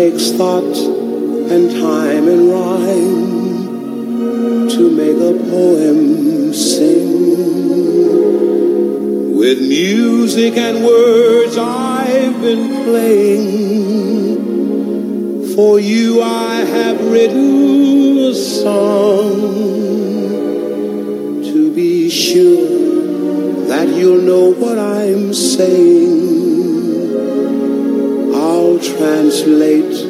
Takes thought and time and rhyme to make a poem sing. With music and words I've been playing. For you I have written a song to be sure that you'll know what I'm saying translate.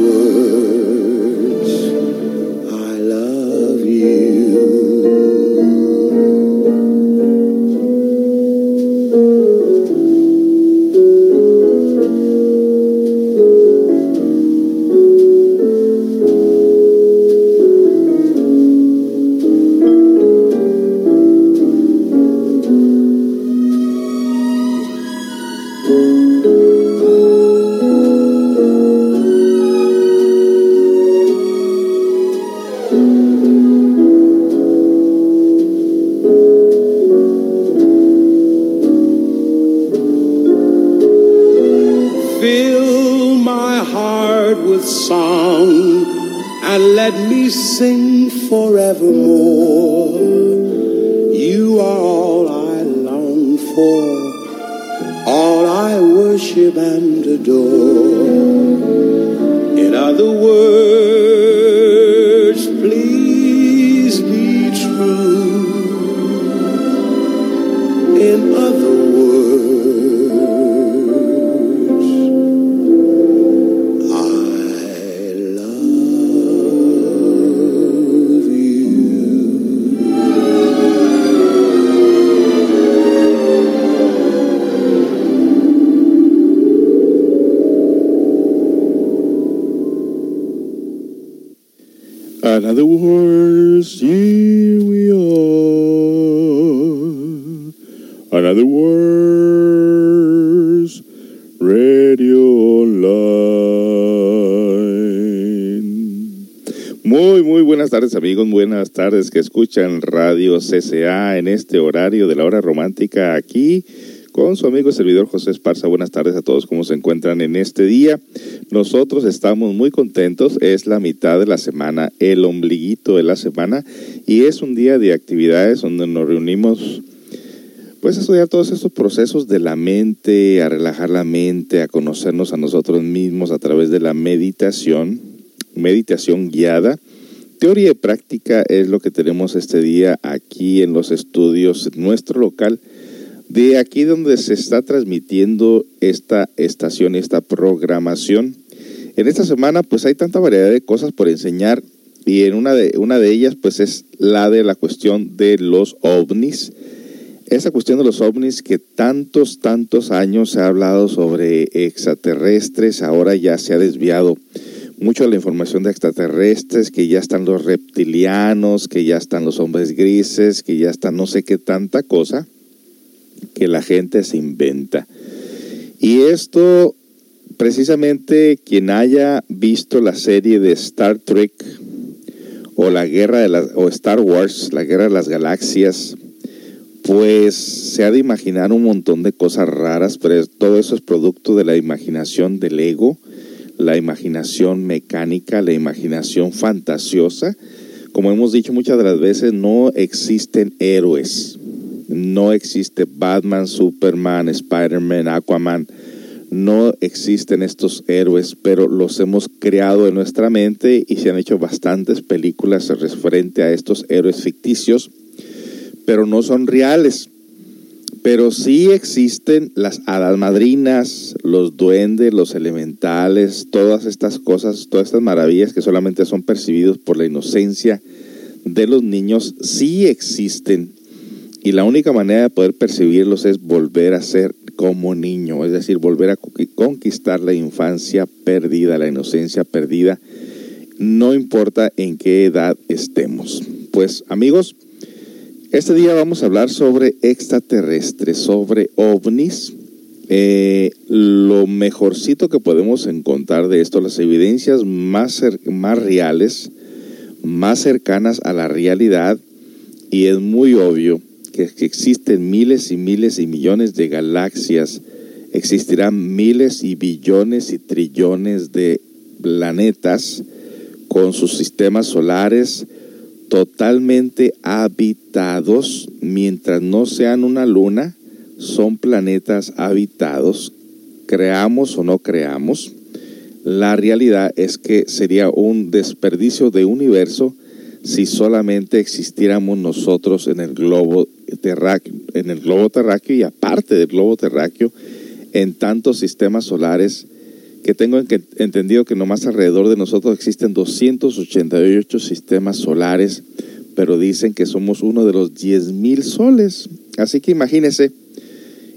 Muy, muy buenas tardes amigos, buenas tardes que escuchan Radio CCA en este horario de la hora romántica aquí con su amigo y servidor José Esparza. Buenas tardes a todos, ¿cómo se encuentran en este día? Nosotros estamos muy contentos, es la mitad de la semana, el ombliguito de la semana y es un día de actividades donde nos reunimos pues a estudiar todos estos procesos de la mente, a relajar la mente, a conocernos a nosotros mismos a través de la meditación, meditación guiada. Teoría y práctica es lo que tenemos este día aquí en los estudios, nuestro local, de aquí donde se está transmitiendo esta estación, esta programación. En esta semana pues hay tanta variedad de cosas por enseñar y en una de, una de ellas pues es la de la cuestión de los ovnis. Esa cuestión de los ovnis que tantos, tantos años se ha hablado sobre extraterrestres, ahora ya se ha desviado mucho la información de extraterrestres, que ya están los reptilianos, que ya están los hombres grises, que ya están no sé qué tanta cosa que la gente se inventa. Y esto, precisamente quien haya visto la serie de Star Trek o la guerra de o Star Wars, la guerra de las galaxias, pues se ha de imaginar un montón de cosas raras, pero todo eso es producto de la imaginación del ego la imaginación mecánica, la imaginación fantasiosa. Como hemos dicho muchas de las veces, no existen héroes. No existe Batman, Superman, Spider-Man, Aquaman. No existen estos héroes, pero los hemos creado en nuestra mente y se han hecho bastantes películas referente a estos héroes ficticios, pero no son reales. Pero sí existen las hadas madrinas, los duendes, los elementales, todas estas cosas, todas estas maravillas que solamente son percibidos por la inocencia de los niños, sí existen. Y la única manera de poder percibirlos es volver a ser como niño, es decir, volver a conquistar la infancia perdida, la inocencia perdida, no importa en qué edad estemos. Pues amigos, este día vamos a hablar sobre extraterrestres, sobre ovnis. Eh, lo mejorcito que podemos encontrar de esto, las evidencias más, más reales, más cercanas a la realidad, y es muy obvio que, que existen miles y miles y millones de galaxias, existirán miles y billones y trillones de planetas con sus sistemas solares, totalmente habitados, mientras no sean una luna, son planetas habitados, creamos o no creamos. La realidad es que sería un desperdicio de universo si solamente existiéramos nosotros en el globo terráqueo, y aparte del globo terráqueo en tantos sistemas solares que tengo entendido que nomás alrededor de nosotros existen 288 sistemas solares, pero dicen que somos uno de los 10.000 soles. Así que imagínese,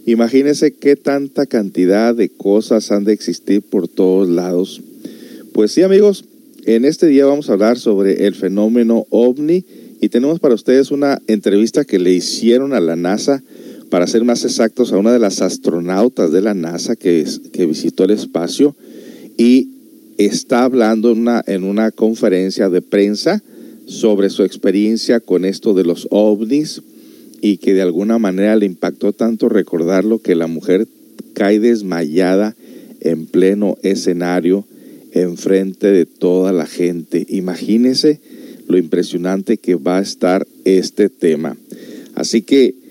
imagínese qué tanta cantidad de cosas han de existir por todos lados. Pues sí, amigos, en este día vamos a hablar sobre el fenómeno ovni y tenemos para ustedes una entrevista que le hicieron a la NASA para ser más exactos, a una de las astronautas de la NASA que, visitó el espacio y está hablando en una, en una conferencia de prensa sobre su experiencia con esto de los ovnis y que de alguna manera le impactó tanto recordarlo que la mujer cae desmayada en pleno escenario enfrente de toda la gente. Imagínese lo impresionante que va a estar este tema. Así que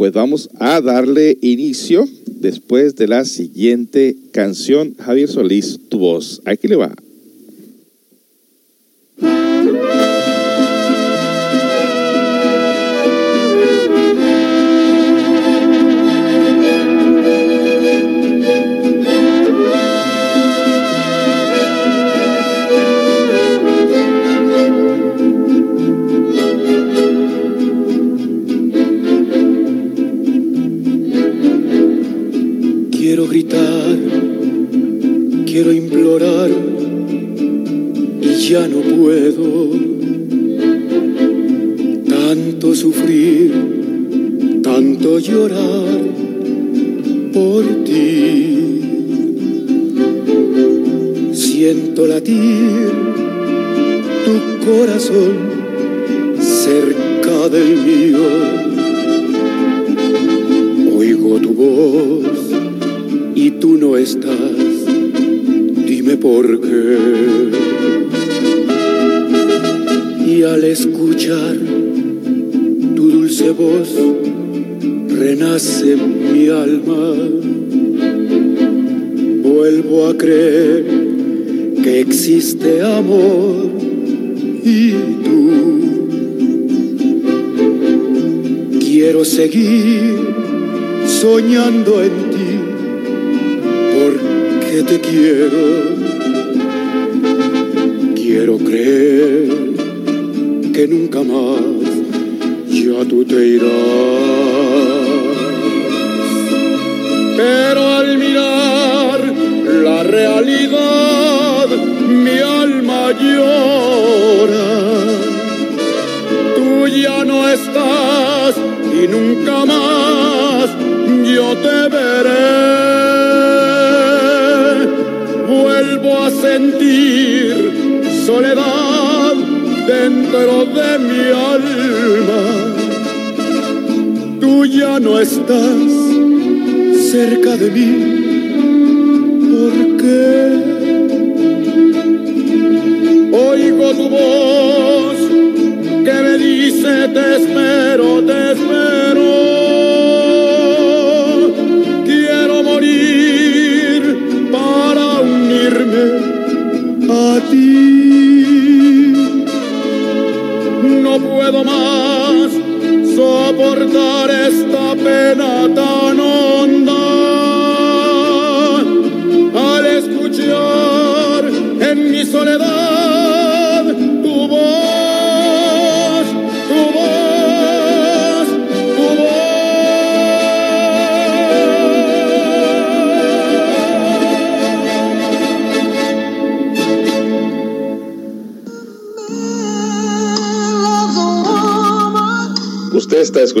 pues vamos a darle inicio después de la siguiente canción. Javier Solís, tu voz. Aquí le va.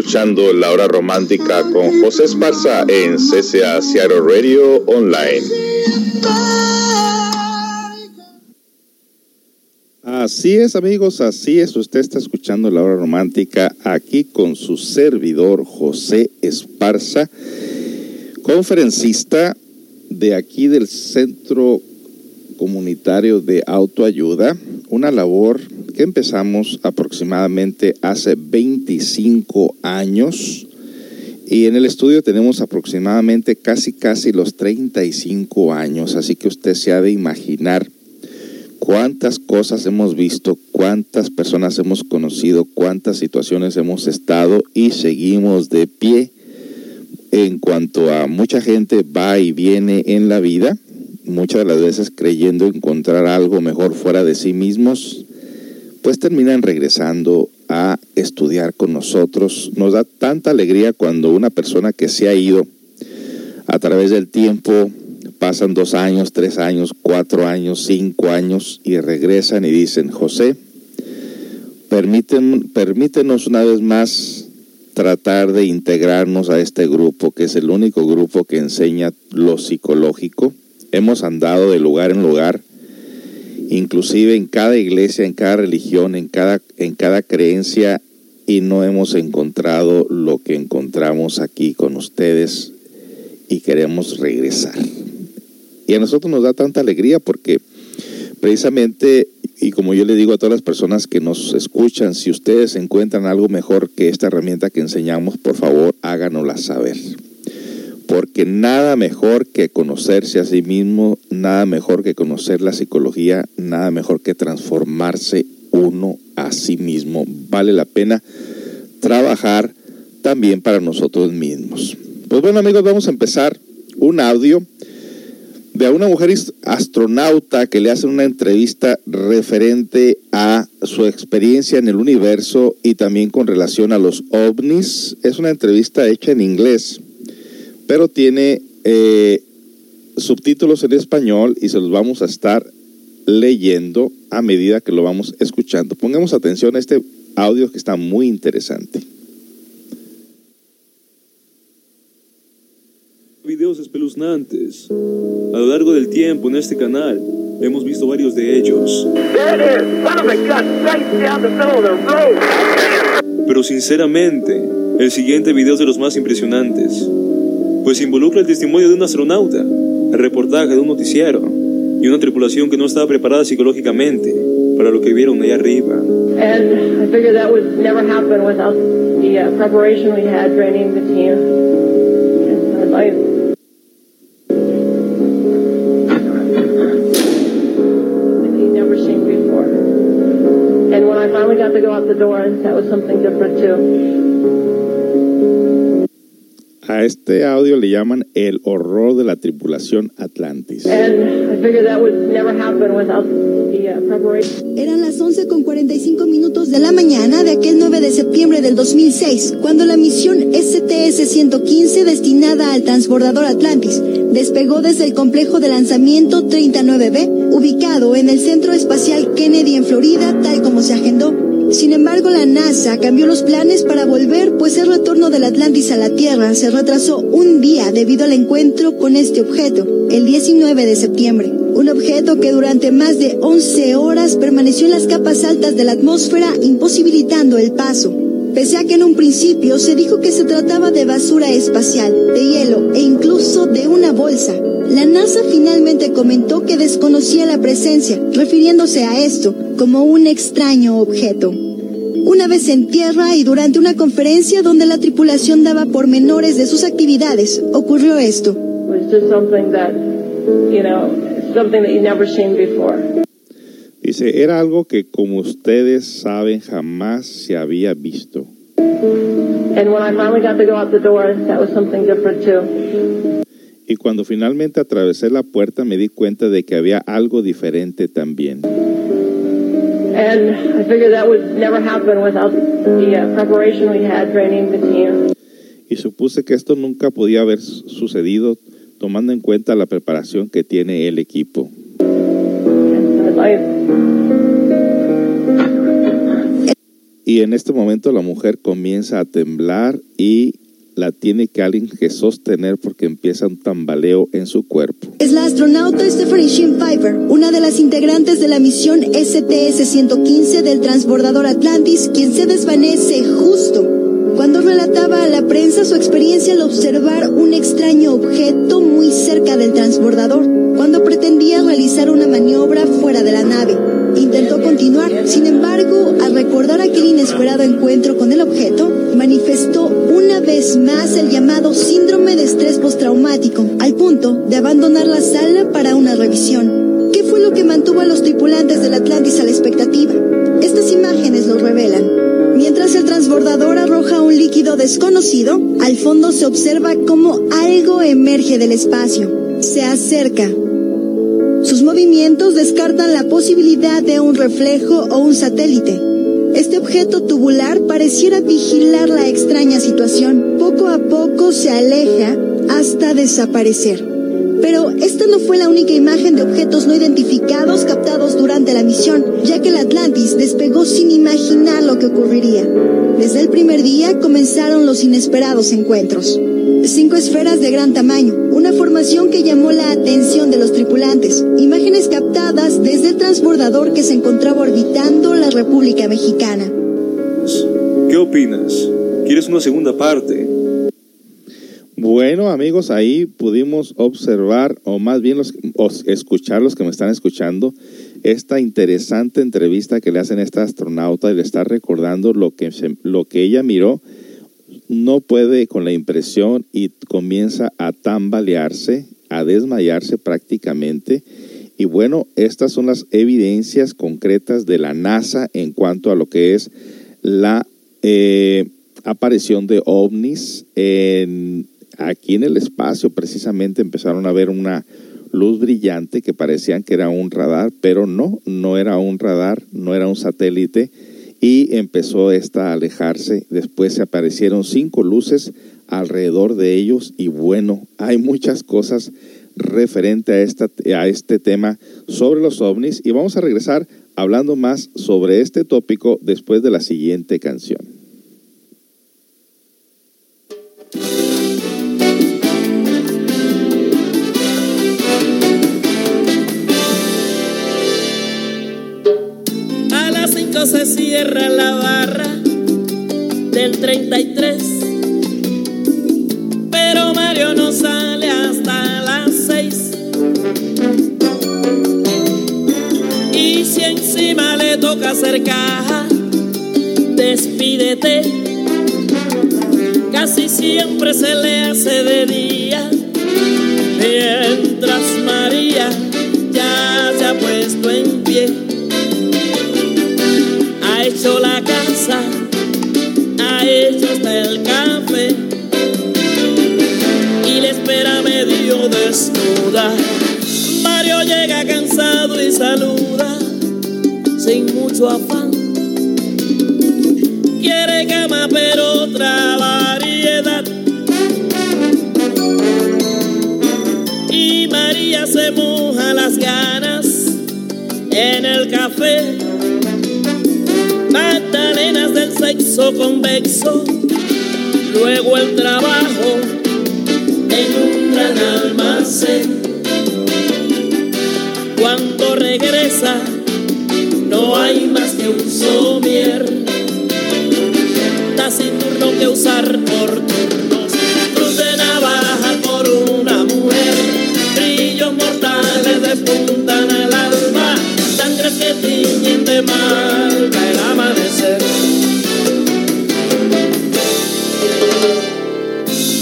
Escuchando La Hora Romántica con José Esparza en CCA Seattle Radio Online. Así es amigos, así es. Usted está escuchando La Hora Romántica aquí con su servidor José Esparza, conferencista de aquí del Centro Comunitario de Autoayuda, una labor empezamos aproximadamente hace 25 años. Y en el estudio tenemos aproximadamente casi casi los 35 años, así que usted se ha de imaginar cuántas cosas hemos visto, cuántas personas hemos conocido, cuántas situaciones hemos estado y seguimos de pie en cuanto a mucha gente va y viene en la vida, muchas de las veces creyendo encontrar algo mejor fuera de sí mismos, pues terminan regresando a estudiar con nosotros. Nos da tanta alegría cuando una persona que se ha ido a través del tiempo, pasan dos años, tres años, cuatro años, cinco años y regresan y dicen, José, permiten, permítenos una vez más tratar de integrarnos a este grupo, que es el único grupo que enseña lo psicológico. Hemos andado de lugar en lugar, inclusive en cada iglesia, en cada religión, en cada, en cada creencia, y no hemos encontrado lo que encontramos aquí con ustedes y queremos regresar. Y a nosotros nos da tanta alegría porque precisamente, y como yo le digo a todas las personas que nos escuchan, si ustedes encuentran algo mejor que esta herramienta que enseñamos, por favor háganosla saber. Porque nada mejor que conocerse a sí mismo, nada mejor que conocer la psicología, nada mejor que transformarse uno a sí mismo. Vale la pena trabajar también para nosotros mismos. Pues bueno amigos, vamos a empezar un audio de una mujer astronauta que le hace una entrevista referente a su experiencia en el universo y también con relación a los ovnis. Es una entrevista hecha en inglés, pero tiene eh, subtítulos en español y se los vamos a estar leyendo a medida que lo vamos escuchando. Pongamos atención a este audio que está muy interesante. videos espeluznantes. A lo largo del tiempo en este canal hemos visto varios de ellos. Pero sinceramente, el siguiente video es de los más impresionantes, pues involucra el testimonio de un astronauta, el reportaje de un noticiero y una tripulación que no estaba preparada psicológicamente para lo que vieron allá arriba. And I figured that would never happen without the uh, preparation we had the team. And I'd like got to go out the door, that was something different too. A este audio le llaman el horror de la tripulación Atlantis. And I figured that would never happen without the uh, preparation. Eran las 11 con 45 minutos de la mañana de aquel 9 de septiembre del 2006, cuando la misión STS-115 destinada al transbordador Atlantis despegó desde el complejo de lanzamiento 39B, ubicado en el Centro Espacial Kennedy en Florida, tal como se agendó. Sin embargo, la NASA cambió los planes para volver, pues el retorno del Atlantis a la Tierra se retrasó un día debido al encuentro con este objeto, el 19 de septiembre. Un objeto que durante más de 11 horas permaneció en las capas altas de la atmósfera, imposibilitando el paso. Pese a que en un principio se dijo que se trataba de basura espacial, de hielo e incluso de una bolsa, la NASA finalmente comentó que desconocía la presencia, refiriéndose a esto como un extraño objeto. Una vez en tierra y durante una conferencia donde la tripulación daba pormenores de sus actividades, ocurrió esto. It just something that, you know, something that never seen before. Dice, era algo que como ustedes saben jamás se había visto. And when I finally got to go out the door, that was something different too. Y cuando finalmente atravesé la puerta me di cuenta de que había algo diferente también. And I figured that would never happen without the uh. Y supuse que esto nunca podía haber su- sucedido tomando en cuenta la preparación que tiene el equipo. Y en este momento la mujer comienza a temblar y la tiene que alguien que sostener porque empieza un tambaleo en su cuerpo. Es la astronauta Stephanie Piper, una de las integrantes de la misión STS-115 del transbordador Atlantis, quien se desvanece justo cuando relataba a la prensa su experiencia al observar un extraño objeto muy cerca del transbordador, cuando pretendía realizar una maniobra fuera de la nave. Intentó continuar, sin embargo, al recordar aquel inesperado encuentro con el objeto, manifestó una vez más el llamado síndrome de estrés postraumático, al punto de abandonar la sala para una revisión. ¿Qué fue lo que mantuvo a los tripulantes del Atlantis a la expectativa? Estas imágenes lo revelan. Mientras el transbordador arroja un líquido desconocido, al fondo se observa cómo algo emerge del espacio. Se acerca. Sus movimientos descartan la posibilidad de un reflejo o un satélite. Este objeto tubular pareciera vigilar la extraña situación. Poco a poco se aleja hasta desaparecer. Pero esta no fue la única imagen de objetos no identificados captados durante la misión, ya que el Atlantis despegó sin imaginar lo que ocurriría. Desde el primer día comenzaron los inesperados encuentros. Cinco esferas de gran tamaño, una formación que llamó la atención de los tripulantes, imágenes captadas desde el transbordador que se encontraba orbitando la República Mexicana. ¿Qué opinas? ¿Quieres una segunda parte? Bueno, amigos, ahí pudimos observar, o más bien los, escuchar los que me están escuchando, esta interesante entrevista que le hacen a esta astronauta y le está recordando lo que, lo que ella miró. No puede con la impresión y comienza a tambalearse, a desmayarse prácticamente. Y bueno, estas son las evidencias concretas de la NASA en cuanto a lo que es la eh, aparición de ovnis en, aquí en el espacio. Precisamente empezaron a ver una luz brillante que parecían que era un radar, pero no, no era un radar, no era un satélite. Y empezó esta a alejarse. Después se aparecieron cinco luces alrededor de ellos. Y bueno, hay muchas cosas referente a, esta, a este tema sobre los ovnis. Y vamos a regresar hablando más sobre este tópico después de la siguiente canción. A las 5 se cierra la barra del 33. Pero Mario no sale hasta las 6. Y si encima le toca hacer caja, despídete. Casi siempre se le hace de día. Mientras mucho afán. Quiere cama pero otra variedad. Y María se moja las ganas en el café. Magdalenas del sexo convexo. Luego el trabajo en un gran almacén. Que usar por turnos. Cruz de navaja por una mujer. Brillos mortales despuntan al alma. Sangres que tiñen de mal el amanecer.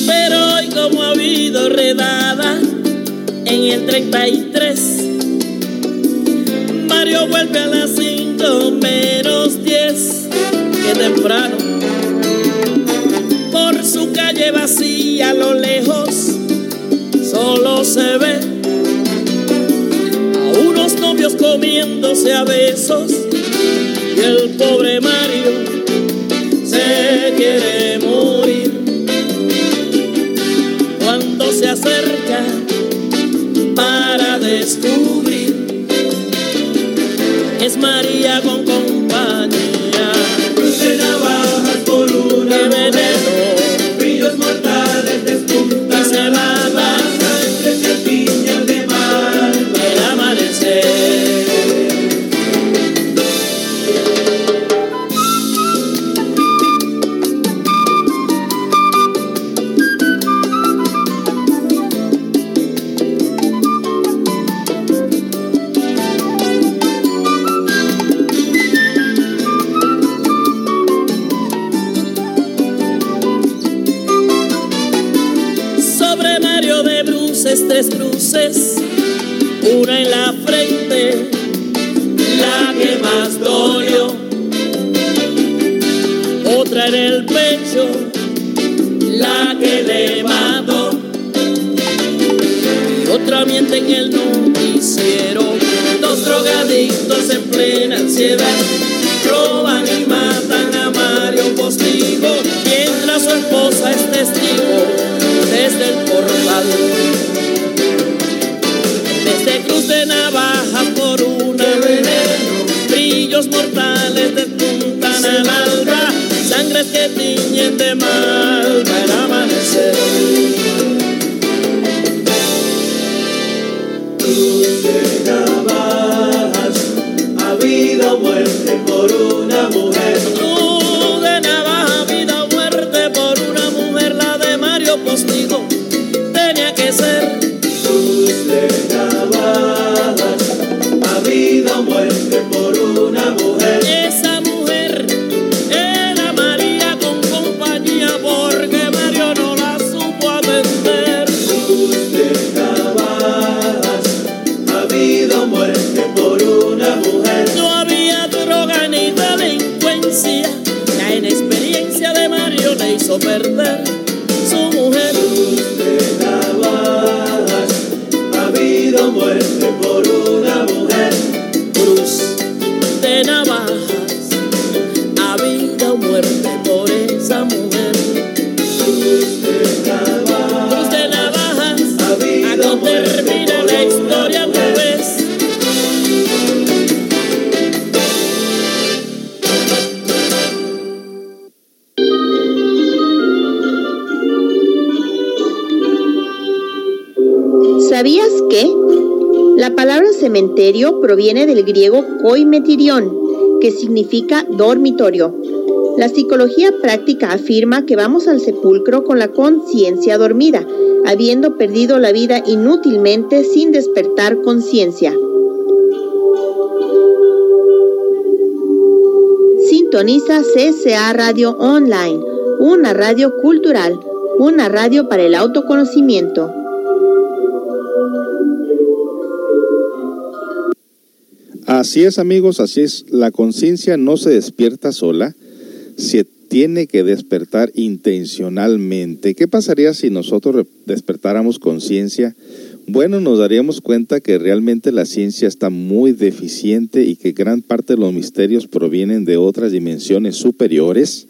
Pero hoy como ha habido redada en el 33 Mario vuelve a las 5 menos 10 Que temprano se ve. A unos novios comiéndose a besos. Y el pobre Mario Se quiere morir. Cuando se acerca para descubrir es María con compañía. Una en la frente, la que más dolió, otra en el pecho, la que le mató, y otra miente en el noticiero, dos drogadictos en plena ansiedad. Roban y matan a Mario Postigo mientras su esposa es testigo desde el portal. Que tiñen de mal para amanecer. Cruz de navajas, ha habido muerte por una ¿Sabías que? La palabra cementerio proviene del griego koimetirion, que significa dormitorio. La psicología práctica afirma que vamos al sepulcro con la conciencia dormida, habiendo perdido la vida inútilmente sin despertar conciencia. Sintoniza CCA Radio Online, una radio cultural, una radio para el autoconocimiento. Así es, amigos, así es. La conciencia no se despierta sola, se, tiene que despertar intencionalmente. ¿Qué pasaría si nosotros despertáramos conciencia? Bueno, nos daríamos cuenta que realmente la ciencia está muy deficiente y que gran parte de los misterios provienen de otras dimensiones superiores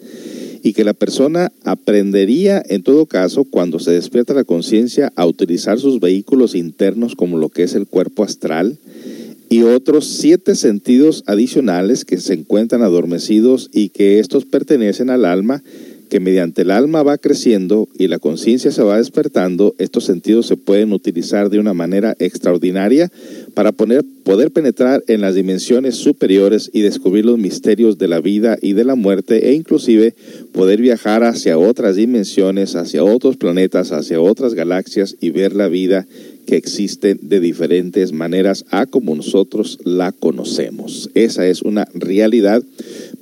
y que la persona aprendería en todo caso cuando se despierta la conciencia a utilizar sus vehículos internos como lo que es el cuerpo astral y otros siete sentidos adicionales que se encuentran adormecidos y que estos pertenecen al alma que mediante el alma va creciendo y la conciencia se va despertando, estos sentidos se pueden utilizar de una manera extraordinaria para poner, poder penetrar en las dimensiones superiores y descubrir los misterios de la vida y de la muerte e inclusive poder viajar hacia otras dimensiones, hacia otros planetas, hacia otras galaxias y ver la vida que existe de diferentes maneras a como nosotros la conocemos. Esa es una realidad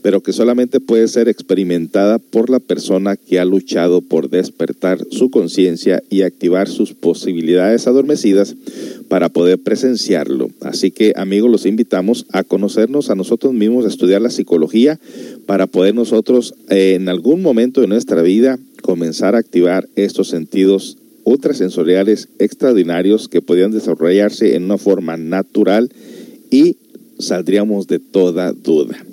pero que solamente puede ser experimentada por la persona que ha luchado por despertar su conciencia y activar sus posibilidades adormecidas para poder presenciarlo. Así que amigos, los invitamos a conocernos a nosotros mismos, a estudiar la psicología para poder nosotros eh, en algún momento de nuestra vida comenzar a activar estos sentidos ultrasensoriales extraordinarios que podían desarrollarse en una forma natural y saldríamos de toda duda.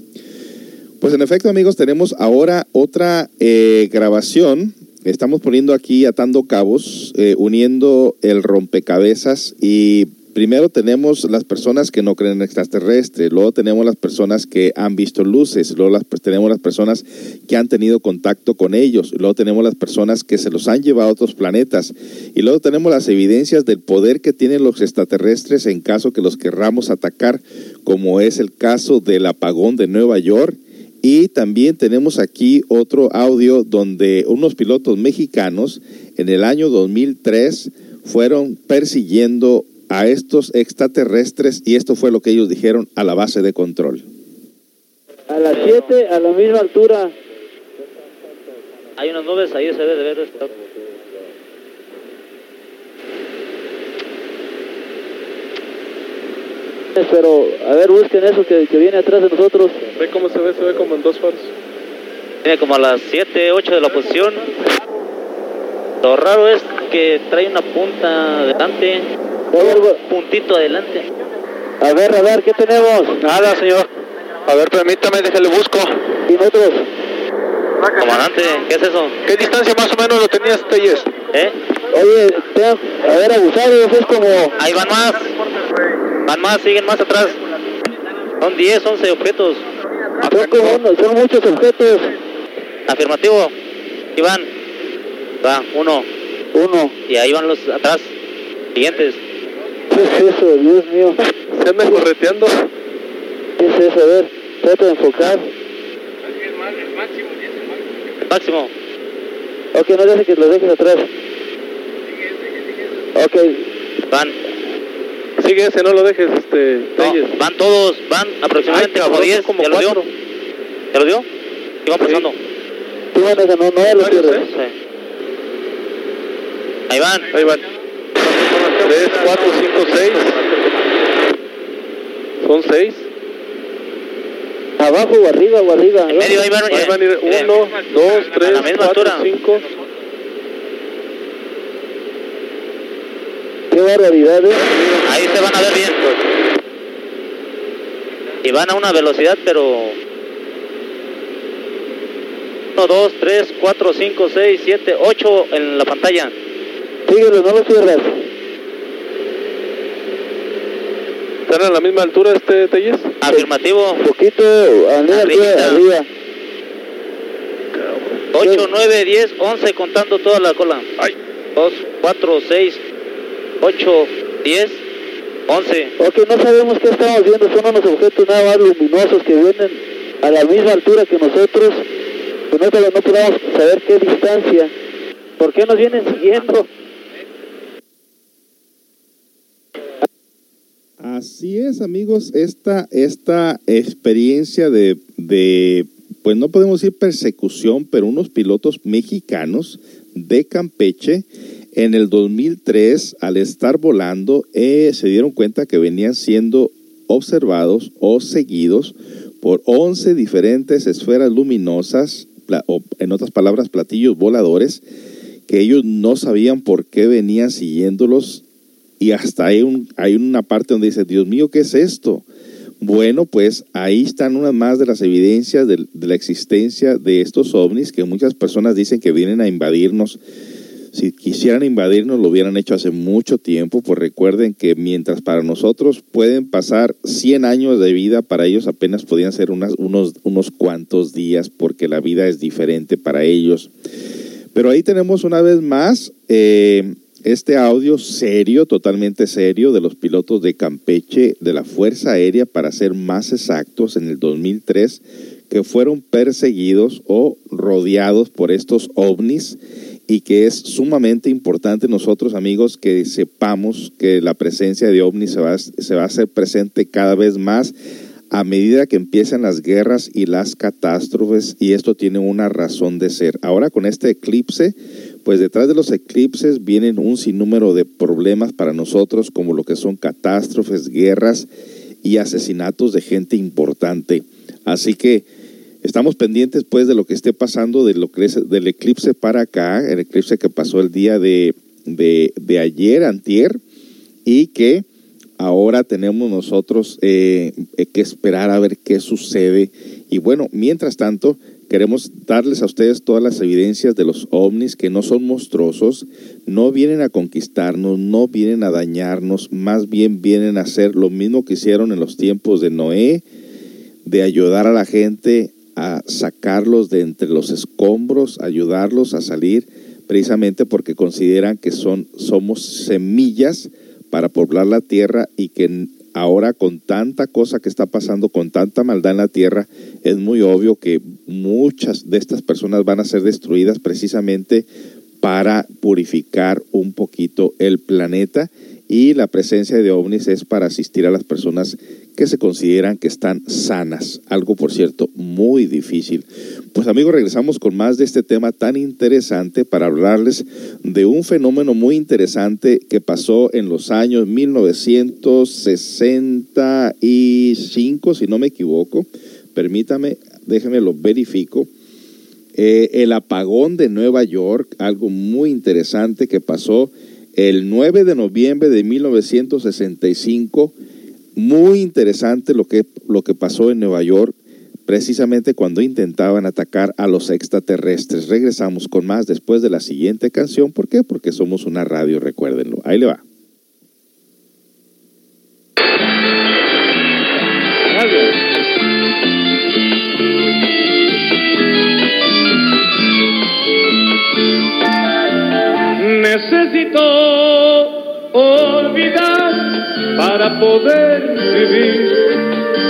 Pues en efecto, amigos, tenemos ahora otra eh, grabación. Estamos poniendo aquí, atando cabos, eh, uniendo el rompecabezas y primero tenemos las personas que no creen en extraterrestres, luego tenemos las personas que han visto luces, luego las, tenemos las personas que han tenido contacto con ellos, luego tenemos las personas que se los han llevado a otros planetas y luego tenemos las evidencias del poder que tienen los extraterrestres en caso que los querramos atacar, como es el caso del apagón de Nueva York y también tenemos aquí otro audio donde unos pilotos mexicanos en el año 2003 fueron persiguiendo a estos extraterrestres y esto fue lo que ellos dijeron a la base de control. A las 7, a la misma altura. Hay unas nubes ahí, se debe de ver esto. Pero, a ver, busquen eso que, que viene atrás de nosotros. Ve cómo se ve, se ve como en dos faros. Viene como a las 7, 8 de la posición. Lo raro es que trae una punta adelante, un puntito adelante. A ver, a ver, ¿qué tenemos? Nada, señor. A ver, permítame, déjale busco. ¿Y nosotros? Comandante, ¿qué es eso? ¿Qué distancia más o menos lo tenías, Telles? ¿Eh? Oye, te, a ver, abusados, es como... Ahí van más. Van más, siguen más atrás. Son 10, 11 objetos. Son, como uno, son muchos objetos. Afirmativo. Y van. Va, uno. Uno. Y ahí van los atrás. Siguientes. ¿Qué es eso, Dios mío? Se anda correteando. ¿Qué es eso? A ver, trata de enfocar. Máximo. Ok, no dejes que los dejes atrás. Ok. Van. Sigue ese, no lo dejes, este, No, van todos, van aproximadamente Ay, como cabrón, 10. como ¿Ya lo dio? cuatro. ¿Ya lo dio? ¿Qué va pasando? Tú maneja, no, no, lo pierdes. ¿eh? Sí. Ahí van. Ahí van. 3, 4, 5, 6. Son 6. Abajo o arriba o arriba. En medio ahí van. Ahí van a ir eh, 1, 2, 3, la misma 4, altura. 5. Qué barbaridad, ¿eh? Ahí se van a ver bien. Y van a una velocidad, pero... 1, 2, 3, 4, 5, 6, 7, 8 en la pantalla. Síguelo, no lo cierras. ¿Están a la misma altura este Telles? Afirmativo. Un poquito, arriba, arriba, arriba. 8, 9, 10, 11 contando toda la cola. Ay. 2, 4, 6, 8, 10, 11. Ok, no sabemos qué estamos viendo, son unos objetos nada más luminosos que vienen a la misma altura que nosotros, que nosotros no podemos saber qué distancia. ¿Por qué nos vienen siguiendo? Así es, amigos, esta, esta experiencia de, de, pues no podemos decir persecución, pero unos pilotos mexicanos de Campeche en el 2003, al estar volando, eh, se dieron cuenta que venían siendo observados o seguidos por 11 diferentes esferas luminosas o en otras palabras, platillos voladores, que ellos no sabían por qué venían siguiéndolos y hasta hay, un, hay una parte donde dice, Dios mío, ¿qué es esto? Bueno, pues ahí están unas más de las evidencias de, la existencia de estos ovnis que muchas personas dicen que vienen a invadirnos. Si quisieran invadirnos lo hubieran hecho hace mucho tiempo, pues recuerden que mientras para nosotros pueden pasar 100 años de vida, para ellos apenas podían ser unos, unos cuantos días porque la vida es diferente para ellos. Pero ahí tenemos una vez más eh, este audio serio, totalmente serio, de los pilotos de Campeche, de la Fuerza Aérea, para ser más exactos, en el 2003, que fueron perseguidos o rodeados por estos ovnis y que es sumamente importante nosotros amigos que sepamos que la presencia de ovnis se va, a- se va a hacer presente cada vez más a medida que empiezan las guerras y las catástrofes y esto tiene una razón de ser. Ahora con este eclipse, pues detrás de los eclipses vienen un sinnúmero de problemas para nosotros como lo que son catástrofes, guerras y asesinatos de gente importante. Así que estamos pendientes pues de lo que esté pasando de lo que es del eclipse para acá, el eclipse que pasó el día de, de, de ayer, antier, y que ahora tenemos nosotros eh, eh, que esperar a ver qué sucede. Y bueno, mientras tanto, queremos darles a ustedes todas las evidencias de los ovnis que no son monstruosos, no vienen a conquistarnos, no vienen a dañarnos, más bien vienen a hacer lo mismo que hicieron en los tiempos de Noé, de ayudar a la gente a sacarlos de entre los escombros, ayudarlos a salir, precisamente porque consideran que son, somos semillas para poblar la tierra y que ahora con tanta cosa que está pasando, con tanta maldad en la tierra, es muy obvio que muchas de estas personas van a ser destruidas precisamente para purificar un poquito el planeta y la presencia de ovnis es para asistir a las personas que se consideran que están sanas, algo por cierto muy difícil. Pues amigos, regresamos con más de este tema tan interesante para hablarles de un fenómeno muy interesante que pasó en los años 1965, si no me equivoco. Permítame, déjeme lo verifico. Eh, el apagón de Nueva York, algo muy interesante que pasó el 9 de noviembre de 1965. Muy interesante lo que, lo que pasó en Nueva York, precisamente cuando intentaban atacar a los extraterrestres. Regresamos con más después de la siguiente canción. ¿Por qué? Porque somos una radio, recuérdenlo. Ahí le va. Necesito olvidar para poder vivir.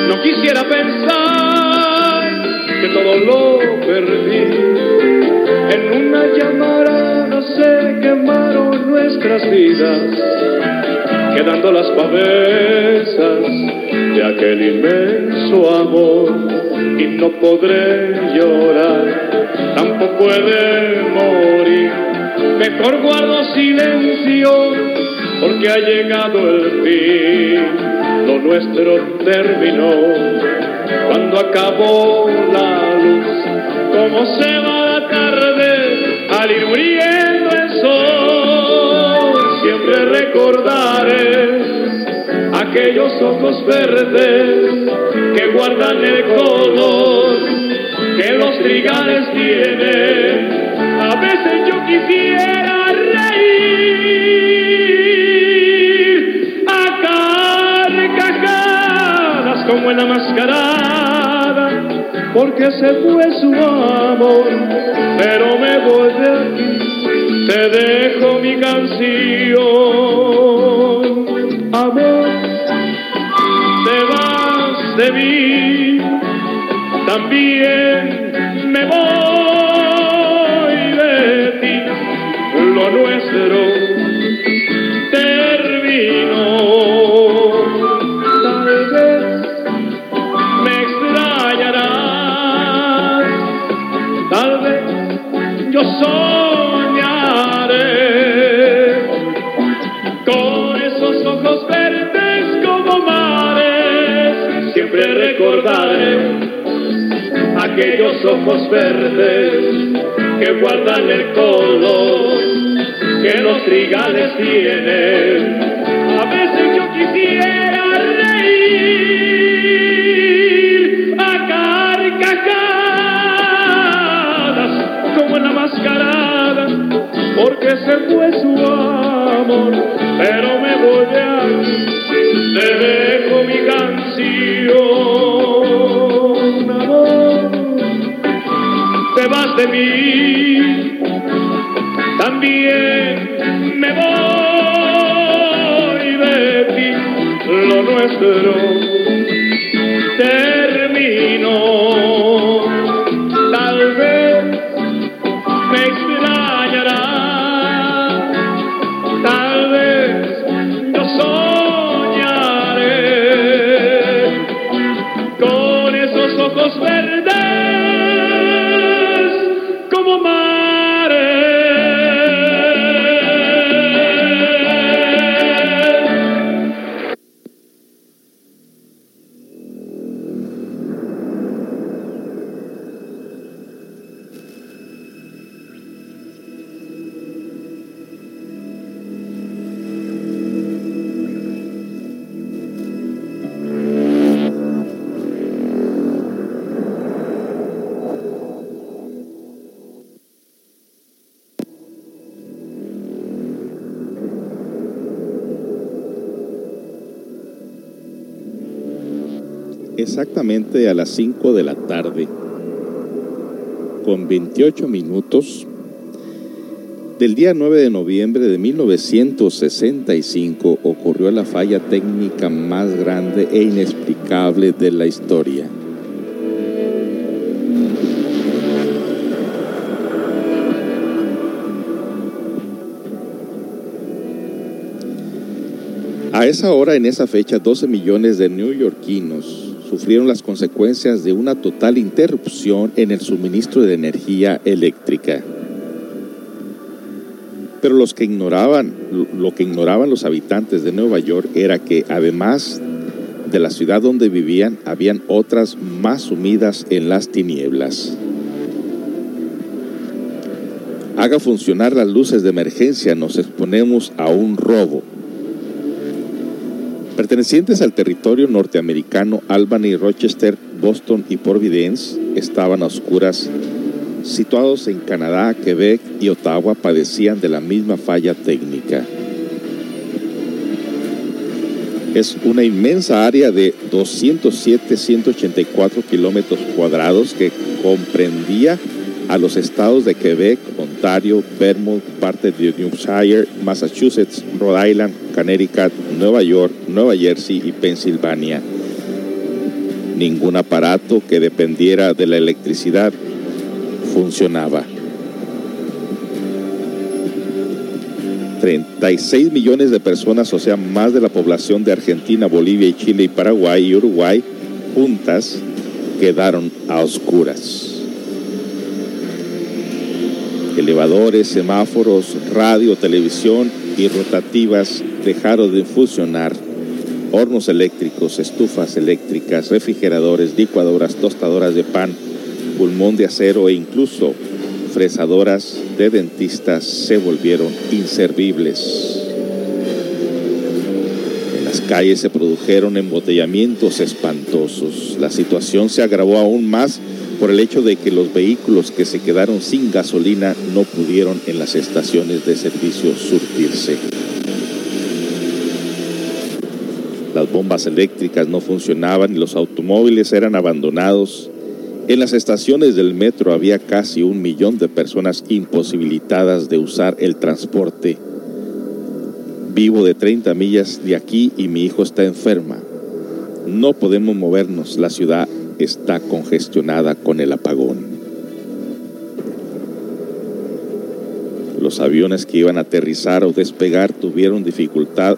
No quisiera pensar que todo lo perdí. En una llamarada se quemaron nuestras vidas, quedando las cabezas de aquel inmenso amor. Y no podré llorar, tampoco he de morir. Mejor guardo silencio porque ha llegado el fin. Lo nuestro terminó cuando acabó la luz. Como se va la tarde al ir muriendo el sol. Siempre recordaré aquellos ojos verdes que guardan el color que los trigales tienen. A veces yo quisiera reír a carcajadas como en la mascarada, porque se fue su amor, pero me voy de aquí, te dejo mi canción, amor, te vas de mí, también me voy nuestro terminó. Tal vez me extrañarás, tal vez yo soñaré con esos ojos verdes como mares, siempre recordaré aquellos ojos verdes que guardan el color que los trigales tienen. A veces yo quisiera reír a carcajadas como en la mascarada, porque se fue su amor, pero me voy aquí, te dejo mi canción, amor, te vas de mí, también me voy de ti, lo nuestro Exactamente a las 5 de la tarde, con 28 minutos, del día 9 de noviembre de 1965 ocurrió la falla técnica más grande e inexplicable de la historia. A esa hora, en esa fecha, 12 millones de neoyorquinos sufrieron las consecuencias de una total interrupción en el suministro de energía eléctrica. Pero los que ignoraban, lo que ignoraban los habitantes de Nueva York era que además de la ciudad donde vivían, habían otras más sumidas en las tinieblas. Haga funcionar las luces de emergencia, nos exponemos a un robo. Pertenecientes al territorio norteamericano, Albany, Rochester, Boston y Providence estaban a oscuras. Situados en Canadá, Quebec y Ottawa padecían de la misma falla técnica. Es una inmensa área de 207-184 kilómetros cuadrados que comprendía a los estados de Quebec, Ontario, Vermont, parte de New Hampshire, Massachusetts, Rhode Island, Connecticut, Nueva York, Nueva Jersey y Pensilvania. Ningún aparato que dependiera de la electricidad funcionaba. 36 millones de personas, o sea, más de la población de Argentina, Bolivia, Chile y Paraguay y Uruguay, juntas, quedaron a oscuras. Elevadores, semáforos, radio, televisión y rotativas dejaron de funcionar. Hornos eléctricos, estufas eléctricas, refrigeradores, licuadoras, tostadoras de pan, pulmón de acero e incluso fresadoras de dentistas se volvieron inservibles. En las calles se produjeron embotellamientos espantosos. La situación se agravó aún más por el hecho de que los vehículos que se quedaron sin gasolina no pudieron en las estaciones de servicio surtirse. Las bombas eléctricas no funcionaban y los automóviles eran abandonados. En las estaciones del metro había casi un millón de personas imposibilitadas de usar el transporte. Vivo de 30 millas de aquí y mi hijo está enferma. No podemos movernos, la ciudad está congestionada con el apagón. Los aviones que iban a aterrizar o despegar tuvieron dificultad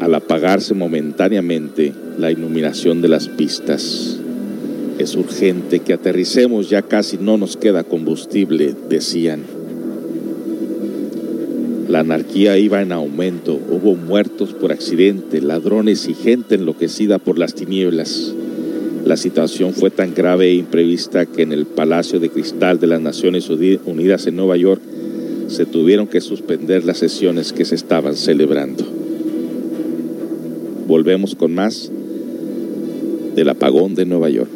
al apagarse momentáneamente la iluminación de las pistas. Es urgente que aterricemos, ya casi no nos queda combustible, decían. La anarquía iba en aumento, hubo muertos por accidente, ladrones y gente enloquecida por las tinieblas. La situación fue tan grave e imprevista que en el Palacio de Cristal de las Naciones Unidas en Nueva York se tuvieron que suspender las sesiones que se estaban celebrando. Volvemos con más del apagón de Nueva York.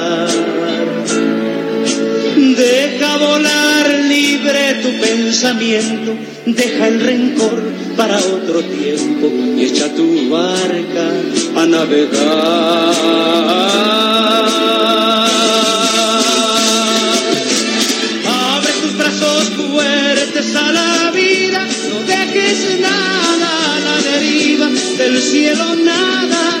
Volar libre tu pensamiento, deja el rencor para otro tiempo y echa tu barca a navegar. Abre tus brazos fuertes a la vida, no dejes nada a la deriva, del cielo nada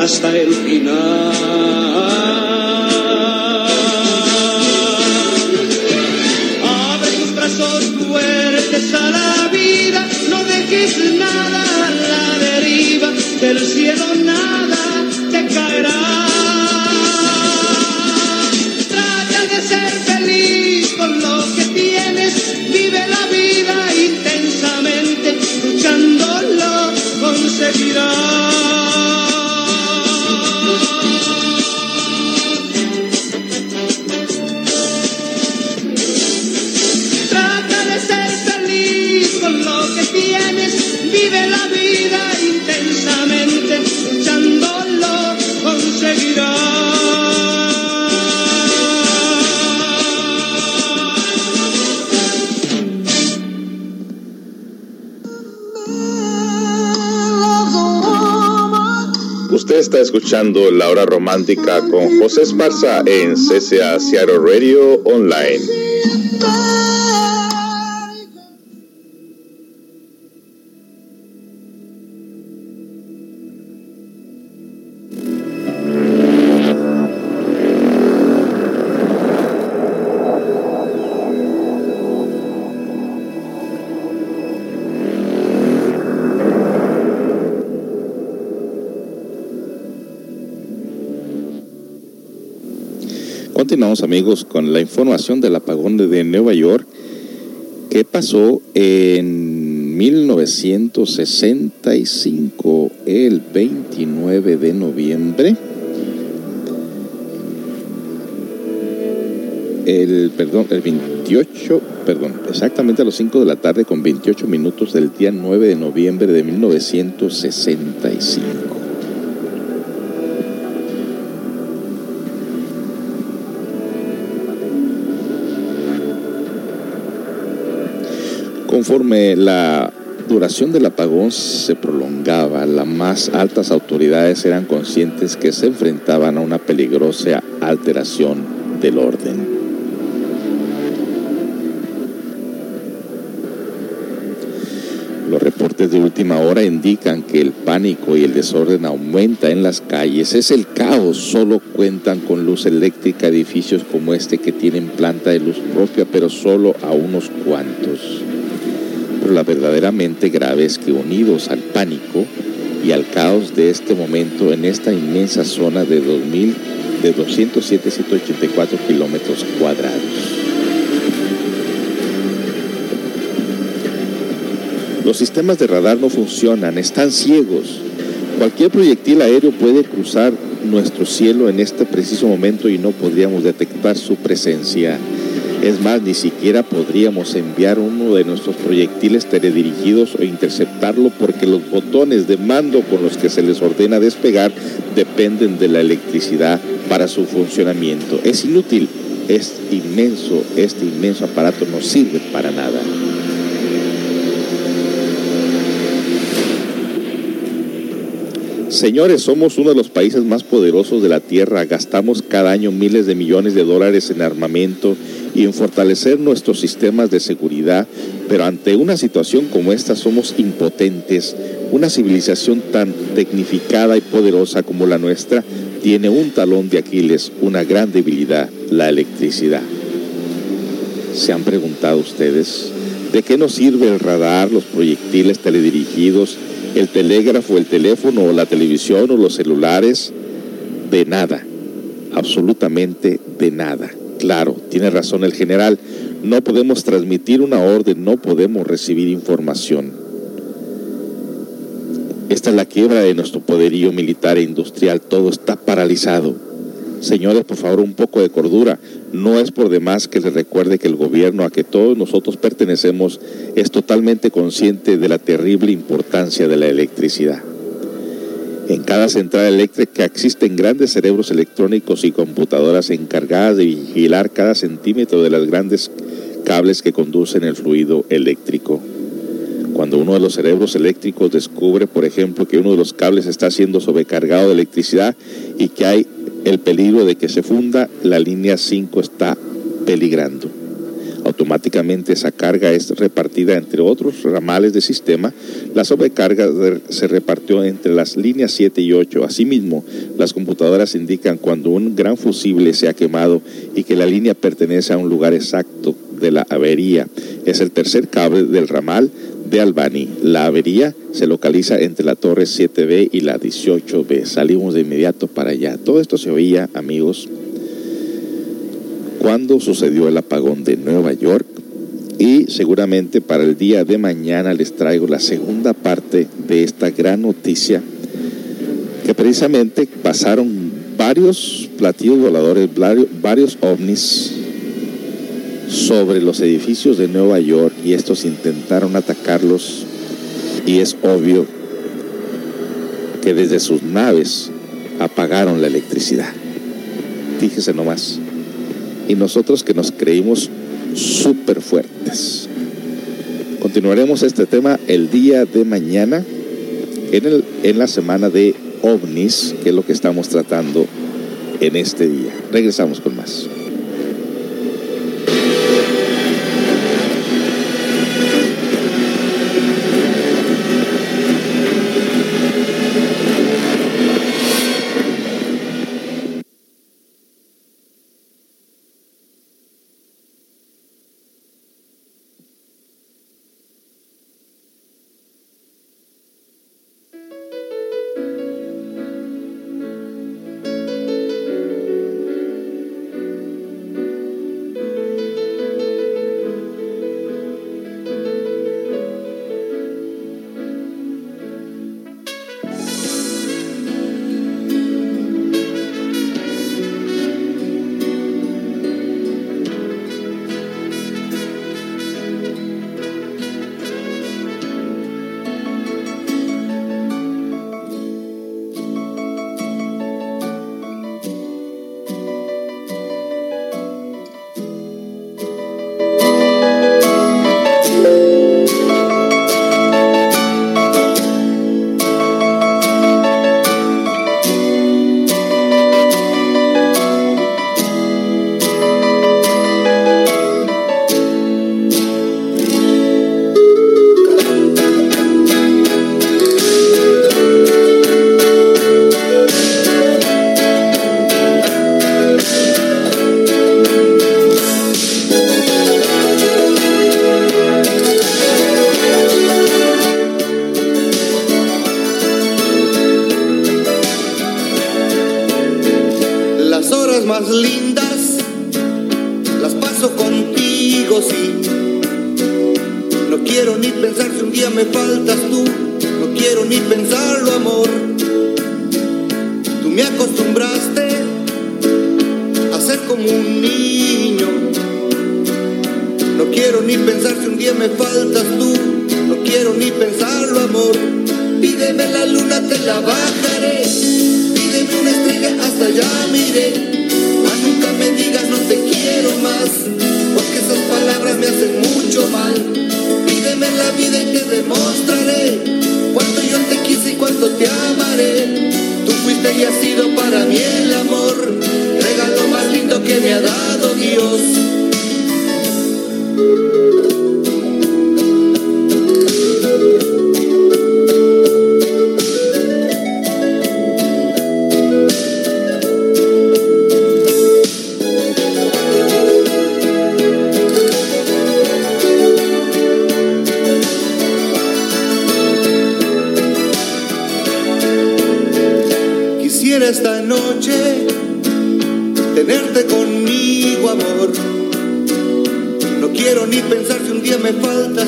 hasta el final. Abre tus brazos fuertes a la vida, no dejes nada escuchando La Hora Romántica con José Esparza en CCA Seattle Radio Online. Continuamos amigos con la información del apagón de Nueva York que pasó en 1965, el 29 de noviembre. El, perdón, el 28, perdón, exactamente a las 5 de la tarde con 28 minutos del día 9 de noviembre de 1965. Conforme la duración del apagón se prolongaba, las más altas autoridades eran conscientes que se enfrentaban a una peligrosa alteración del orden. Los reportes de última hora indican que el pánico y el desorden aumenta en las calles. Es el caos. Solo cuentan con luz eléctrica edificios como este que tienen planta de luz propia, pero solo a unos cuantos. Pero la verdaderamente grave es que unidos al pánico y al caos de este momento en esta inmensa zona de 2000 de 207 184 kilómetros cuadrados. Los sistemas de radar no funcionan, están ciegos. Cualquier proyectil aéreo puede cruzar nuestro cielo en este preciso momento y no podríamos detectar su presencia. Es más, ni siquiera podríamos enviar uno de nuestros proyectiles teledirigidos o interceptarlo porque los botones de mando con los que se les ordena despegar dependen de la electricidad para su funcionamiento. Es inútil, es inmenso, este inmenso aparato no sirve para nada. Señores, somos uno de los países más poderosos de la Tierra. Gastamos cada año miles de millones de dólares en armamento y en fortalecer nuestros sistemas de seguridad, pero ante una situación como esta somos impotentes. Una civilización tan tecnificada y poderosa como la nuestra tiene un talón de Aquiles, una gran debilidad, la electricidad. ¿Se han preguntado ustedes de qué nos sirve el radar, los proyectiles teledirigidos, el telégrafo, el teléfono o la televisión o los celulares, de nada, absolutamente de nada. Claro, tiene razón el general, no podemos transmitir una orden, no podemos recibir información. Esta es la quiebra de nuestro poderío militar e industrial, todo está paralizado. Señores, por favor, un poco de cordura. No es por demás que les recuerde que el gobierno a que todos nosotros pertenecemos es totalmente consciente de la terrible importancia de la electricidad. En cada central eléctrica existen grandes cerebros electrónicos y computadoras encargadas de vigilar cada centímetro de los grandes cables que conducen el fluido eléctrico. Cuando uno de los cerebros eléctricos descubre, por ejemplo, que uno de los cables está siendo sobrecargado de electricidad y que hay el peligro de que se funda, la línea 5 está peligrando. Automáticamente esa carga es repartida entre otros ramales de sistema. La sobrecarga se repartió entre las líneas 7 y 8. Asimismo, las computadoras indican cuando un gran fusible se ha quemado y que la línea pertenece a un lugar exacto de la avería. Es el tercer cable del ramal de Albany. La avería se localiza entre la torre 7B y la 18B. Salimos de inmediato para allá. Todo esto se oía, amigos, cuando sucedió el apagón de Nueva York. Y seguramente para el día de mañana les traigo la segunda parte de esta gran noticia que precisamente pasaron varios platillos voladores, varios ovnis sobre los edificios de Nueva York y estos intentaron atacarlos y es obvio que desde sus naves apagaron la electricidad. Fíjese nomás. Y nosotros que nos creímos súper fuertes. Continuaremos este tema el día de mañana en, el, en la semana de ovnis, que es lo que estamos tratando en este día. Regresamos con más. más amor. Tú me acostumbraste a ser como un niño. No quiero ni pensar si un día me faltas tú, no quiero ni pensarlo, amor. Pídeme la luna, te la bajaré. Pídeme una estrella, hasta allá miré. Mas nunca me digas no te quiero más, porque esas palabras me hacen mucho mal. Pídeme la vida y te demostraré cuánto yo te quise y cuánto te amaré. Tú fuiste y has sido para mí el amor, regalo más lindo que me ha dado Dios. Me faltas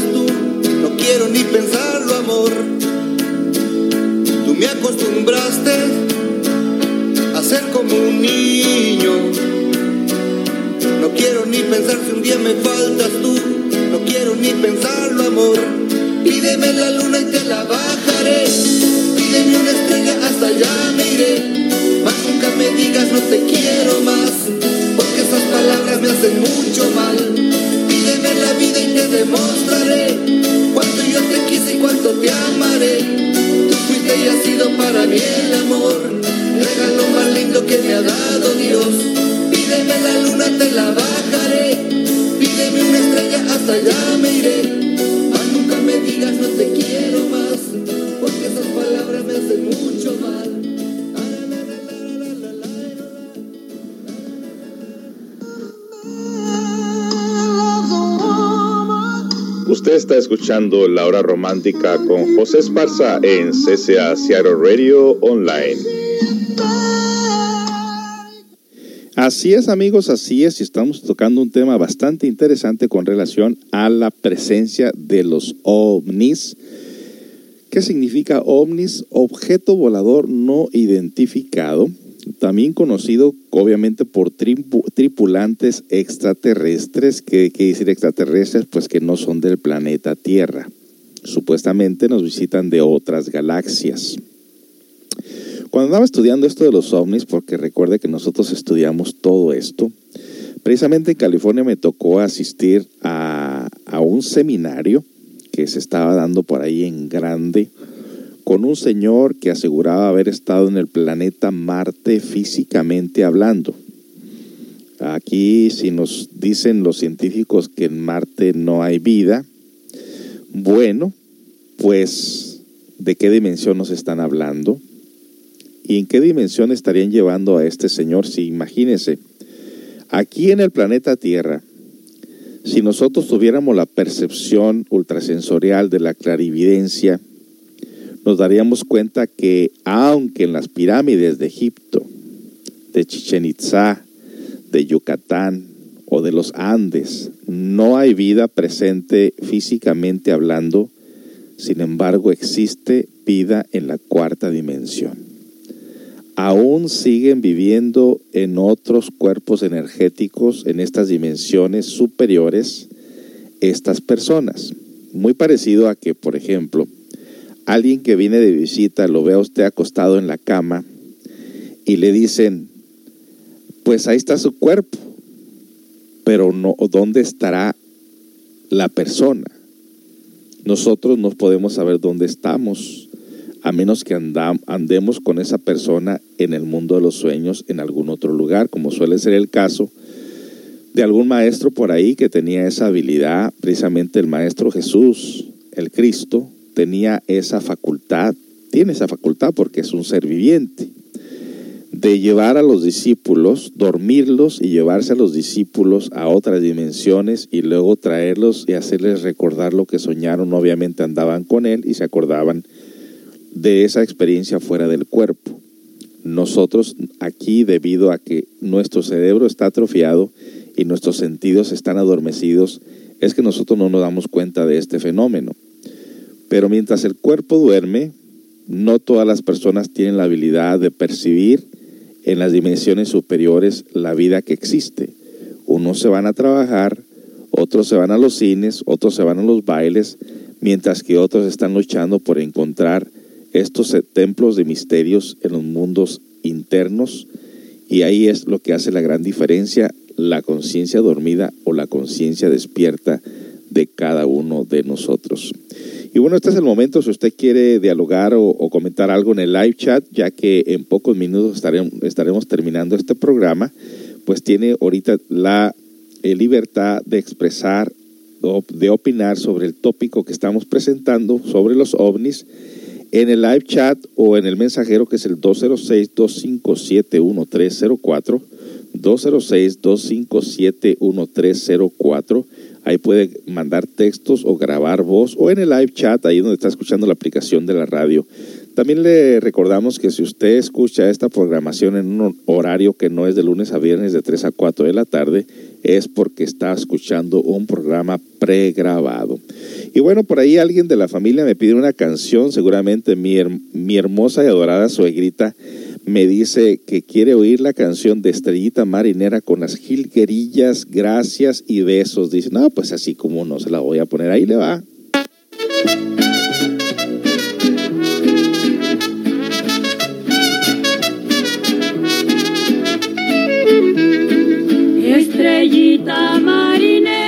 escuchando La Hora Romántica con José Esparza en CCA Seattle Radio Online. Así es amigos, así es, y estamos tocando un tema bastante interesante con relación a la presencia de los ovnis. ¿Qué significa ovnis? Objeto volador no identificado, también conocido obviamente por tripu- tripulantes extraterrestres, que quiere decir extraterrestres, pues que no son del planeta Tierra. Supuestamente nos visitan de otras galaxias. Cuando andaba estudiando esto de los ovnis, porque recuerde que nosotros estudiamos todo esto, precisamente en California me tocó asistir a, a un seminario que se estaba dando por ahí en grande con un señor que aseguraba haber estado en el planeta Marte físicamente hablando. Aquí si nos dicen los científicos que en Marte no hay vida, bueno, pues ¿de qué dimensión nos están hablando? ¿Y en qué dimensión estarían llevando a este señor? Si imagínense, aquí en el planeta Tierra, si nosotros tuviéramos la percepción ultrasensorial de la clarividencia, nos daríamos cuenta que aunque en las pirámides de Egipto, de Chichen Itzá, de Yucatán o de los Andes no hay vida presente físicamente hablando, sin embargo existe vida en la cuarta dimensión. Aún siguen viviendo en otros cuerpos energéticos, en estas dimensiones superiores, estas personas. Muy parecido a que, por ejemplo, alguien que viene de visita lo ve a usted acostado en la cama y le dicen, pues ahí está su cuerpo, pero no, ¿dónde estará la persona? Nosotros no podemos saber dónde estamos, a menos que andemos con esa persona en el mundo de los sueños, en algún otro lugar, como suele ser el caso de algún maestro por ahí que tenía esa habilidad, precisamente el maestro Jesús, el Cristo, tenía esa facultad, tiene esa facultad porque es un ser viviente, de llevar a los discípulos, dormirlos y llevarse a los discípulos a otras dimensiones y luego traerlos y hacerles recordar lo que soñaron. Obviamente andaban con él y se acordaban de esa experiencia fuera del cuerpo. nosotros aquí, debido a que nuestro cerebro está atrofiado y nuestros sentidos están adormecidos, es que nosotros no nos damos cuenta de este fenómeno. Pero mientras el cuerpo duerme, no todas las personas tienen la habilidad de percibir en las dimensiones superiores la vida que existe. Unos se van a trabajar, otros se van a los cines, otros se van a los bailes, mientras que otros están luchando por encontrar estos templos de misterios en los mundos internos y ahí es lo que hace la gran diferencia, la conciencia dormida o la conciencia despierta de cada uno de nosotros. Y bueno, este es el momento si usted quiere dialogar o, comentar algo en el live chat, ya que en pocos minutos estaremos, terminando este programa, pues tiene ahorita la eh, libertad de expresar, de opinar sobre el tópico que estamos presentando sobre los ovnis en el live chat o en el mensajero que es el 206-257-1304. 206-257-1304. Ahí puede mandar textos o grabar voz o en el live chat, ahí donde está escuchando la aplicación de la radio. También le recordamos que si usted escucha esta programación en un horario que no es de lunes a viernes de 3 a 4 de la tarde, es porque está escuchando un programa pregrabado. Y bueno, por ahí alguien de la familia me pide una canción, seguramente mi, mi hermosa y adorada suegrita me dice que quiere oír la canción de Estrellita Marinera con las jilguerillas, gracias y besos. Dice, no, pues así como no se la voy a poner, ahí le va. Estrellita marinera,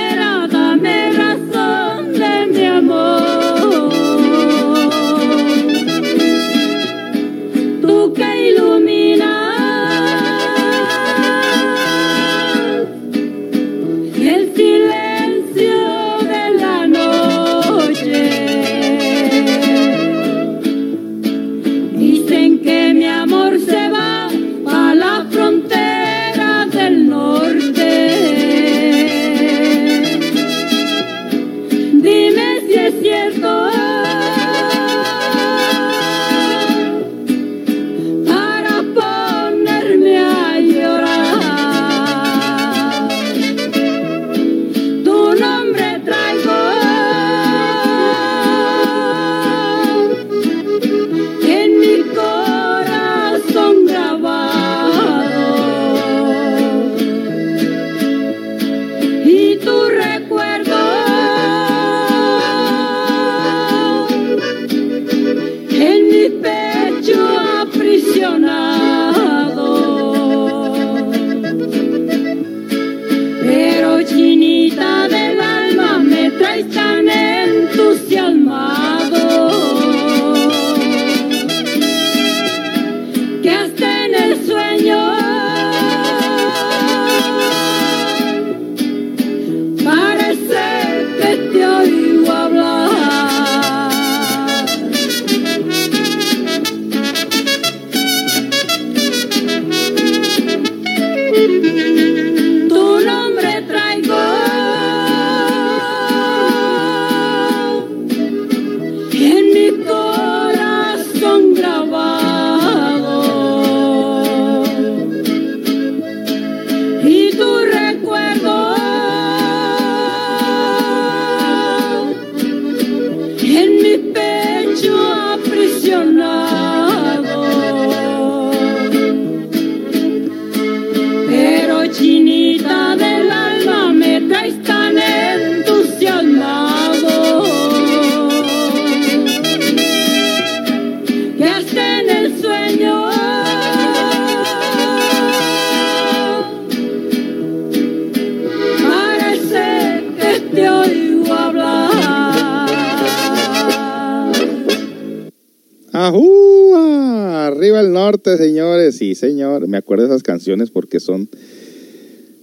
El norte, señores. Sí, señor. Me acuerdo de esas canciones porque son.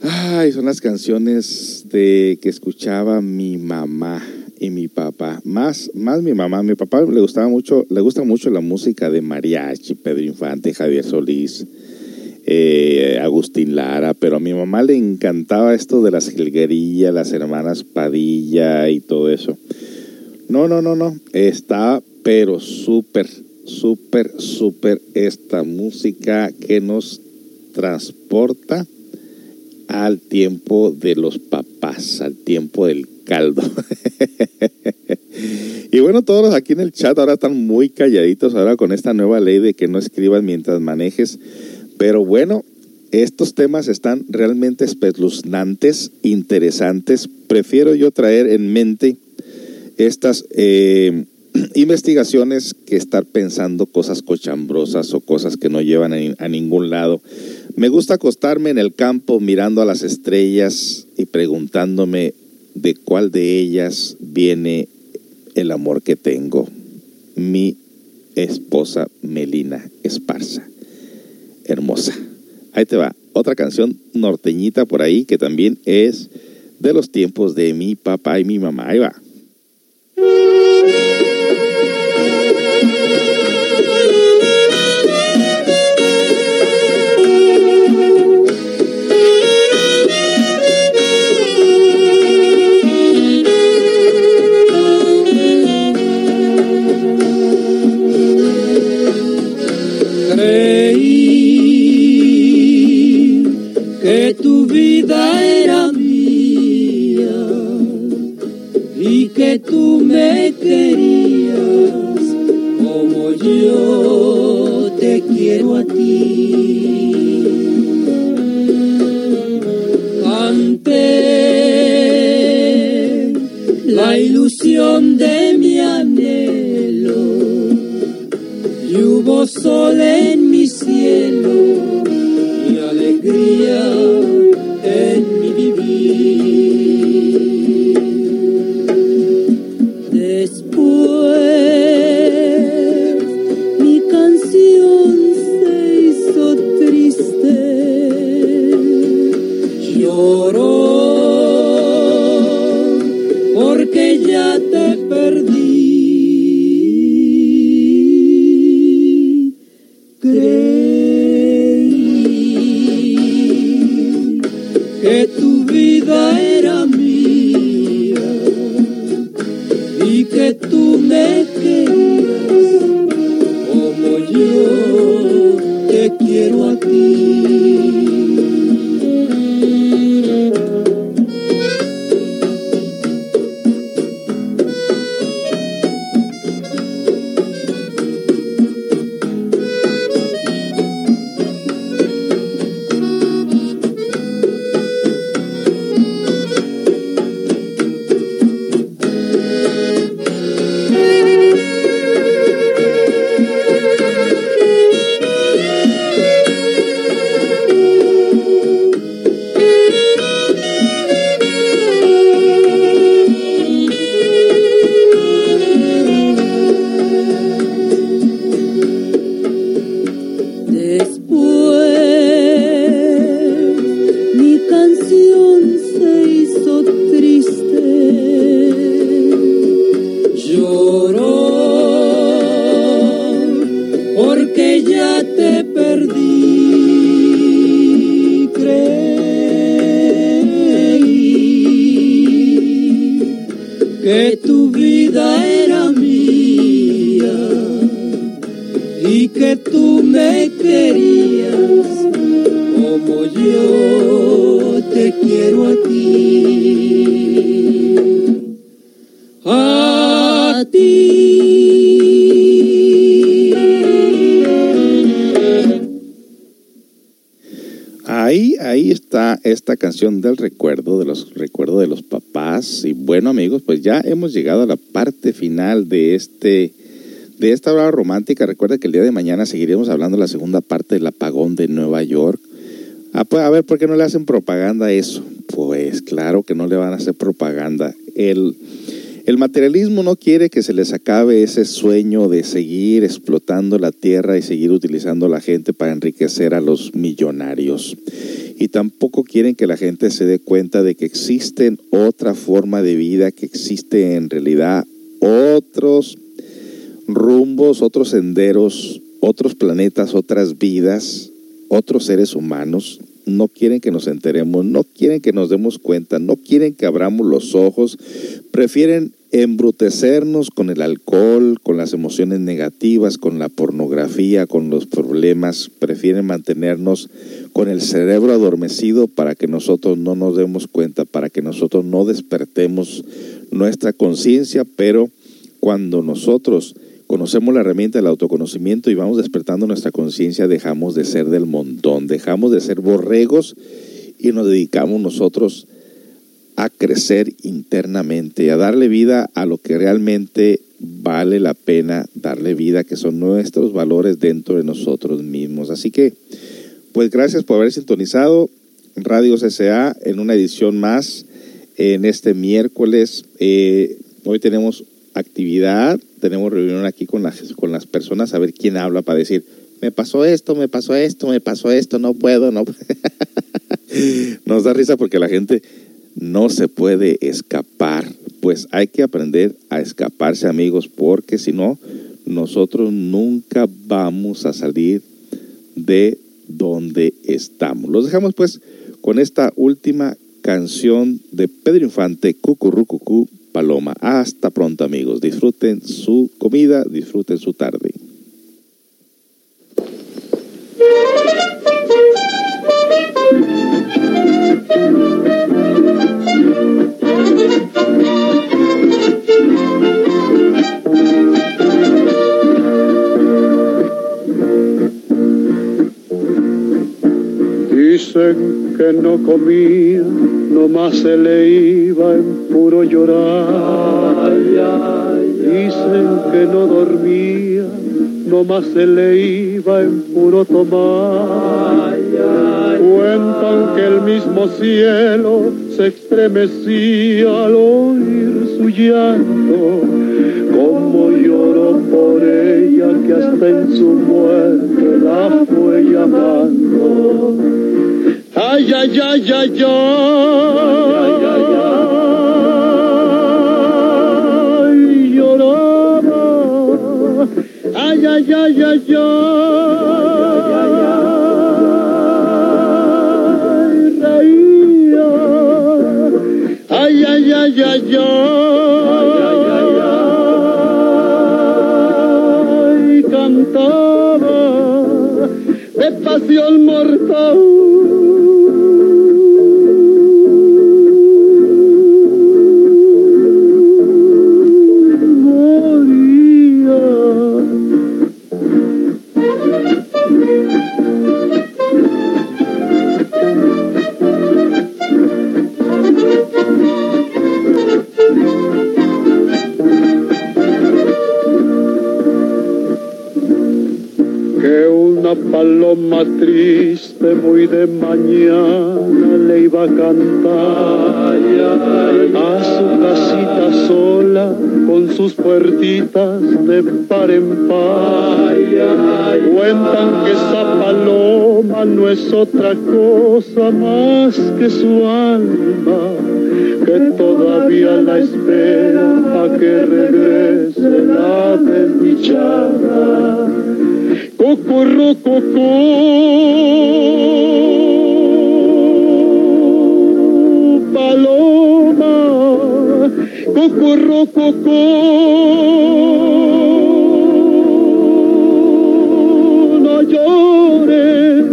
Ay, son las canciones de que escuchaba mi mamá y mi papá. Más, más mi mamá. Mi papá le gustaba mucho, le gusta mucho la música de mariachi, Pedro Infante, Javier Solís, eh, Agustín Lara, pero a mi mamá le encantaba esto de las jilguerillas, las hermanas Padilla y todo eso. No, no, no, no. Está, pero súper, súper, súper esta música que nos transporta al tiempo de los papás, al tiempo del caldo. y bueno, todos aquí en el chat ahora están muy calladitos ahora con esta nueva ley de que no escriban mientras manejes. Pero bueno, estos temas están realmente espeluznantes, interesantes. Prefiero yo traer en mente estas eh, investigaciones que estar pensando cosas cochambrosas o cosas que no llevan a, ningún lado. Me gusta acostarme en el campo mirando a las estrellas y preguntándome de cuál de ellas viene el amor que tengo. Mi esposa Melina Esparza. Hermosa. Ahí te va. Otra canción norteñita por ahí que también es de los tiempos de mi papá y mi mamá. Ahí va. Creí que tu vida era mía y que tú me querías como yo te quiero a ti. Canté la ilusión de mi anhelo y hubo sol que tu vida era mía y que tú me querías como yo te quiero a ti. A ti. Ahí, ahí está esta canción del recuerdo, de los recuerdos de los. Bueno, amigos, pues ya hemos llegado a la parte final de este de esta hora romántica. Recuerda que el día de mañana seguiremos hablando de la segunda parte del apagón de Nueva York. Ah, pues, a ver, ¿por qué no le hacen propaganda a eso? Pues claro que no le van a hacer propaganda. El, el materialismo no quiere que se les acabe ese sueño de seguir explotando la tierra y seguir utilizando a la gente para enriquecer a los millonarios. Y tampoco quieren que la gente se dé cuenta de que existen otra forma de vida, que existe en realidad otros rumbos, otros senderos, otros planetas, otras vidas, otros seres humanos. no quieren que nos enteremos, no quieren que nos demos cuenta, no quieren que abramos los ojos, prefieren embrutecernos con el alcohol, con las emociones negativas, con la pornografía, con los problemas, prefieren mantenernos con el cerebro adormecido para que nosotros no nos demos cuenta, para que nosotros no despertemos nuestra conciencia, pero cuando nosotros conocemos la herramienta del autoconocimiento y vamos despertando nuestra conciencia, dejamos de ser del montón, dejamos de ser borregos y nos dedicamos nosotros a crecer internamente, a darle vida a lo que realmente vale la pena darle vida, que son nuestros valores dentro de nosotros mismos. Así que, pues gracias por haber sintonizado Radio CSA en una edición más en este miércoles. Eh, hoy tenemos actividad, tenemos reunión aquí con las, con las personas a ver quién habla para decir, me pasó esto, me pasó esto, me pasó esto, no puedo, no. Nos da risa porque la gente no se puede escapar. Pues hay que aprender a escaparse, amigos, porque si no, nosotros nunca vamos a salir de donde estamos. Los dejamos pues con esta última canción de Pedro Infante, Cucurrucucú Paloma. Hasta pronto, amigos. Disfruten su comida, disfruten su tarde. Dicen que no comía, nomás se le iba en puro llorar. Dicen que no dormía, nomás se le iba en puro tomar. Cuentan que el mismo cielo se estremecía al oír su llanto, como lloró por ella que hasta en su muerte la fue llamando. Ay, ay, ay, ay, ay, Ay, ay, ay, paloma triste muy de mañana le iba a cantar a su casita sola con sus puertitas de par en par. Cuentan que esa paloma no es otra cosa más que su alma que todavía la espera a que regrese la desdichada. Cucurrucucú, paloma, cucurrucucú, no llores,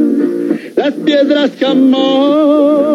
las piedras jamás,